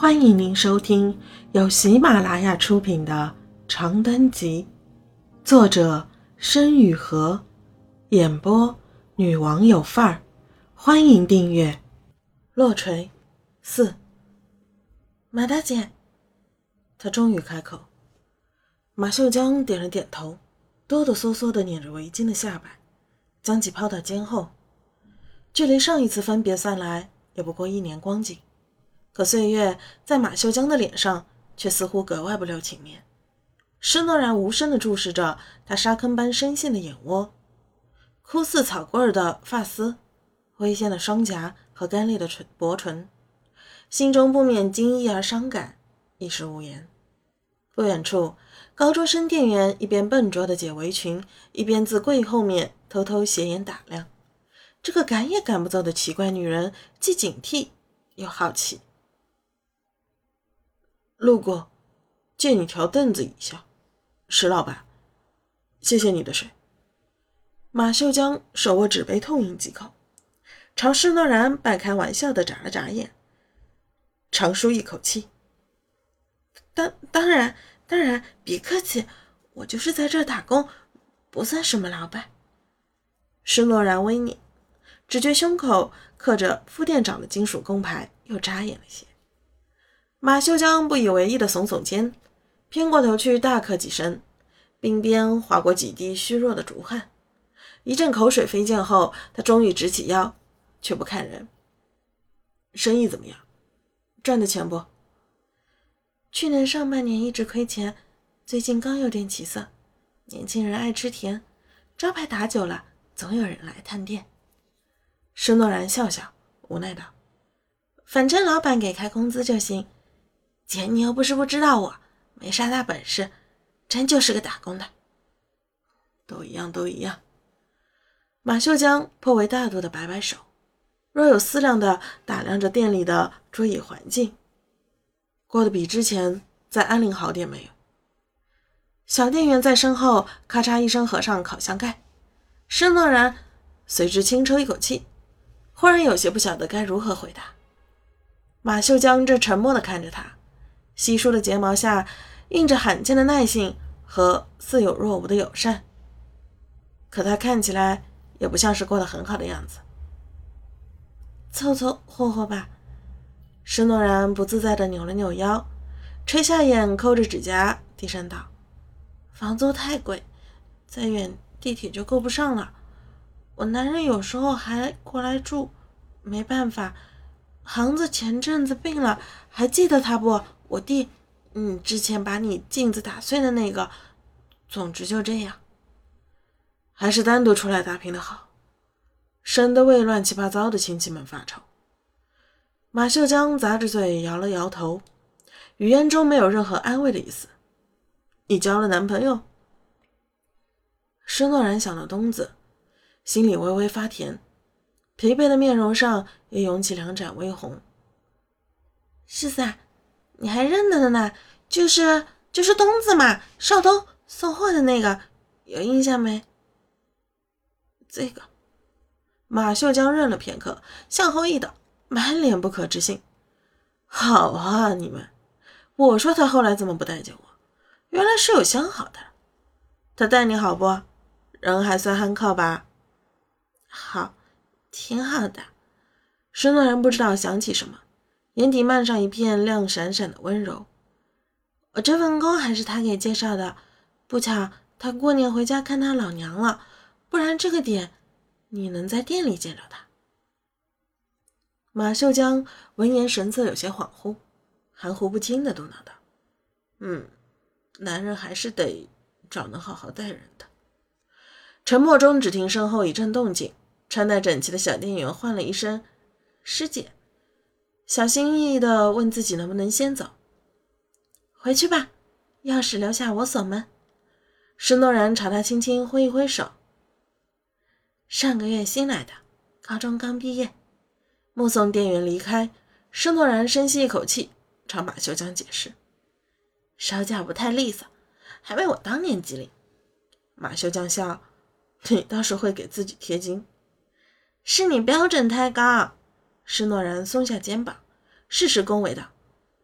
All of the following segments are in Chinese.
欢迎您收听由喜马拉雅出品的《长灯集》，作者申雨禾，演播女王有范儿。欢迎订阅。落锤四，马大姐，她终于开口。马秀江点了点头，哆哆嗦嗦地捻着围巾的下摆，将其抛到肩后。距离上一次分别算来，也不过一年光景。可岁月在马秀江的脸上却似乎格外不留情面。施诺然无声地注视着他沙坑般深陷的眼窝，枯似草棍的发丝，微纤的双颊和干裂的唇薄唇，心中不免惊异而伤感，一时无言。不远处，高中生店员一边笨拙地解围裙，一边自柜后面偷偷斜眼打量这个赶也赶不走的奇怪女人，既警惕又好奇。路过，借你条凳子一下，石老板，谢谢你的水。马秀江手握纸杯，痛饮几口，朝施诺然半开玩笑的眨了眨眼，长舒一口气。当当然当然，别客气，我就是在这打工，不算什么老板。施诺然微睨，只觉胸口刻着副店长的金属工牌，又扎眼了些。马秀江不以为意的耸耸肩，偏过头去大咳几声，鬓边划过几滴虚弱的竹汗。一阵口水飞溅后，他终于直起腰，却不看人。生意怎么样？赚的钱不？去年上半年一直亏钱，最近刚有点起色。年轻人爱吃甜，招牌打久了，总有人来探店。施诺然笑笑，无奈道：“反正老板给开工资就行。”姐，你又不是不知道我，没啥大本事，真就是个打工的。都一样，都一样。马秀江颇为大度的摆摆手，若有思量的打量着店里的桌椅环境，过得比之前在安宁好点没有？小店员在身后咔嚓一声合上烤箱盖，施诺然随之轻抽一口气，忽然有些不晓得该如何回答。马秀江正沉默的看着他。稀疏的睫毛下映着罕见的耐性和似有若无的友善，可他看起来也不像是过得很好的样子。凑凑合合吧。施诺然不自在地扭了扭腰，垂下眼，抠着指甲，低声道：“房租太贵，再远地铁就够不上了。我男人有时候还过来住，没办法。行子前阵子病了，还记得他不？”我弟，嗯，之前把你镜子打碎的那个，总之就这样，还是单独出来打拼的好，省得为乱七八糟的亲戚们发愁。马秀江咂着嘴摇了摇头，语言中没有任何安慰的意思。你交了男朋友？施诺然想到东子，心里微微发甜，疲惫的面容上也涌起两盏微红。是噻。你还认得的呢？就是就是东子嘛，少东送货的那个，有印象没？这个马秀江愣了片刻，向后一倒，满脸不可置信。好啊，你们！我说他后来怎么不待见我？原来是有相好的。他待你好不？人还算憨靠吧？好，挺好的。石诺然不知道想起什么。眼底漫上一片亮闪闪的温柔。我这份工还是他给介绍的，不巧他过年回家看他老娘了，不然这个点你能在店里见着他。马秀江闻言神色有些恍惚，含糊不清的嘟囔道：“嗯，男人还是得找能好好待人的。”沉默中，只听身后一阵动静，穿戴整齐的小店员唤了一声：“师姐。”小心翼翼地问自己能不能先走，回去吧，钥匙留下我锁门。施诺然朝他轻轻挥一挥手。上个月新来的，高中刚毕业。目送店员离开，施诺然深吸一口气，朝马秀江解释：“手脚不太利索，还为我当年机灵。”马秀江笑：“ 你倒是会给自己贴金，是你标准太高。”施诺然松下肩膀，适时恭维道：“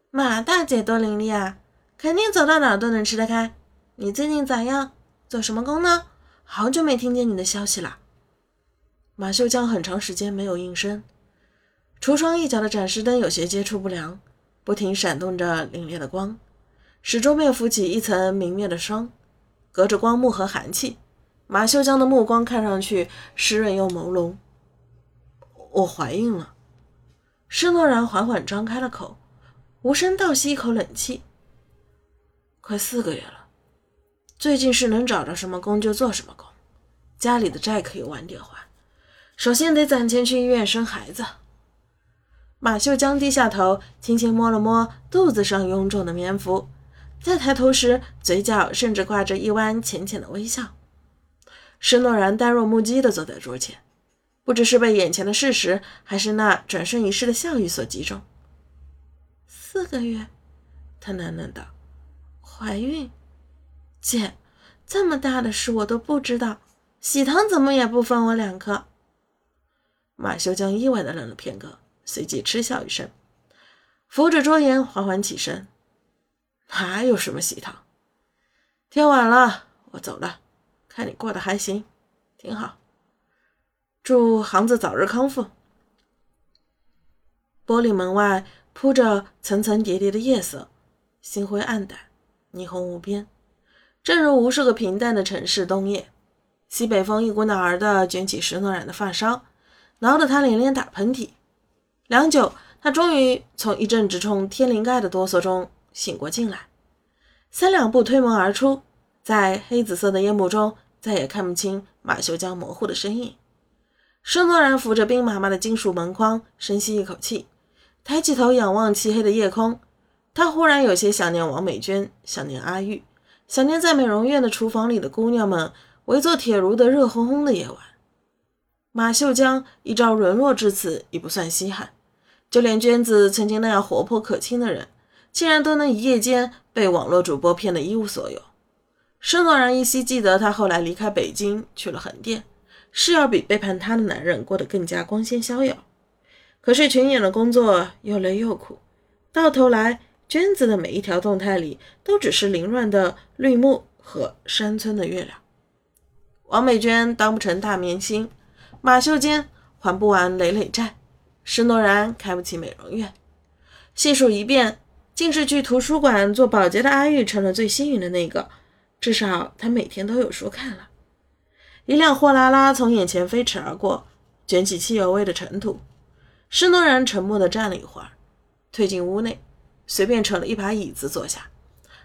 马大姐多伶俐啊，肯定走到哪儿都能吃得开。你最近咋样？做什么工呢？好久没听见你的消息了。马秀江很长时间没有应声，橱窗一角的展示灯有些接触不良，不停闪动着凛冽的光，使桌面浮起一层明灭的霜，隔着光幕和寒气，马秀江的目光看上去湿润又朦胧。我怀孕了。施诺然缓缓张开了口，无声倒吸一口冷气。快四个月了。最近是能找着什么工就做什么工，家里的债可以晚点还，首先得攒钱去医院生孩子。马秀江低下头，轻轻摸了摸肚子上臃肿的棉服，再抬头时，嘴角甚至挂着一弯浅浅的微笑。施诺然呆若木鸡地坐在桌前，不知是被眼前的事实，还是那转瞬即逝的笑语所击中。四个月，他喃喃道：“怀孕。”姐，这么大的事我都不知道，喜糖怎么也不分我两颗？马修江意外的愣了片刻，随即嗤笑一声，扶着桌沿缓缓起身。哪有什么喜糖？天晚了，我走了。看你过得还行，挺好。祝行子早日康复。玻璃门外铺着层层叠叠的夜色，星辉暗淡，霓虹无边。正如无数个平淡的城市冬夜，西北风一股脑儿地卷起石诺染的发梢，挠得他连连打喷嚏。良久，他终于从一阵直冲天灵盖的哆嗦中醒过劲来，三两步推门而出，在黑紫色的夜幕中再也看不清马修江模糊的身影。施诺然扶着冰麻麻的金属门框，深吸一口气，抬起头仰望漆黑的夜空。他忽然有些想念王美娟，想念阿玉。想念在美容院的厨房里的姑娘们围坐铁炉的热烘烘的夜晚，马秀江一朝沦落至此已不算稀罕，就连娟子曾经那样活泼可亲的人，竟然都能一夜间被网络主播骗得一无所有。施诺然依稀记得，他后来离开北京去了横店，是要比背叛她的男人过得更加光鲜逍遥。可是群演的工作又累又苦，到头来。娟子的每一条动态里，都只是凌乱的绿幕和山村的月亮。王美娟当不成大明星，马秀坚还不完累累债，施诺然开不起美容院。细数一遍，竟是去图书馆做保洁的阿玉成了最幸运的那个，至少她每天都有书看了。一辆货拉拉从眼前飞驰而过，卷起汽油味的尘土。施诺然沉默地站了一会儿，退进屋内。随便扯了一把椅子坐下，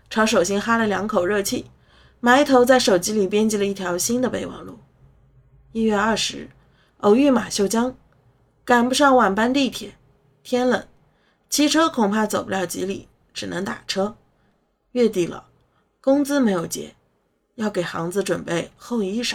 朝手心哈了两口热气，埋头在手机里编辑了一条新的备忘录。一月二十日，偶遇马秀江，赶不上晚班地铁，天冷，骑车恐怕走不了几里，只能打车。月底了，工资没有结，要给行子准备厚衣裳。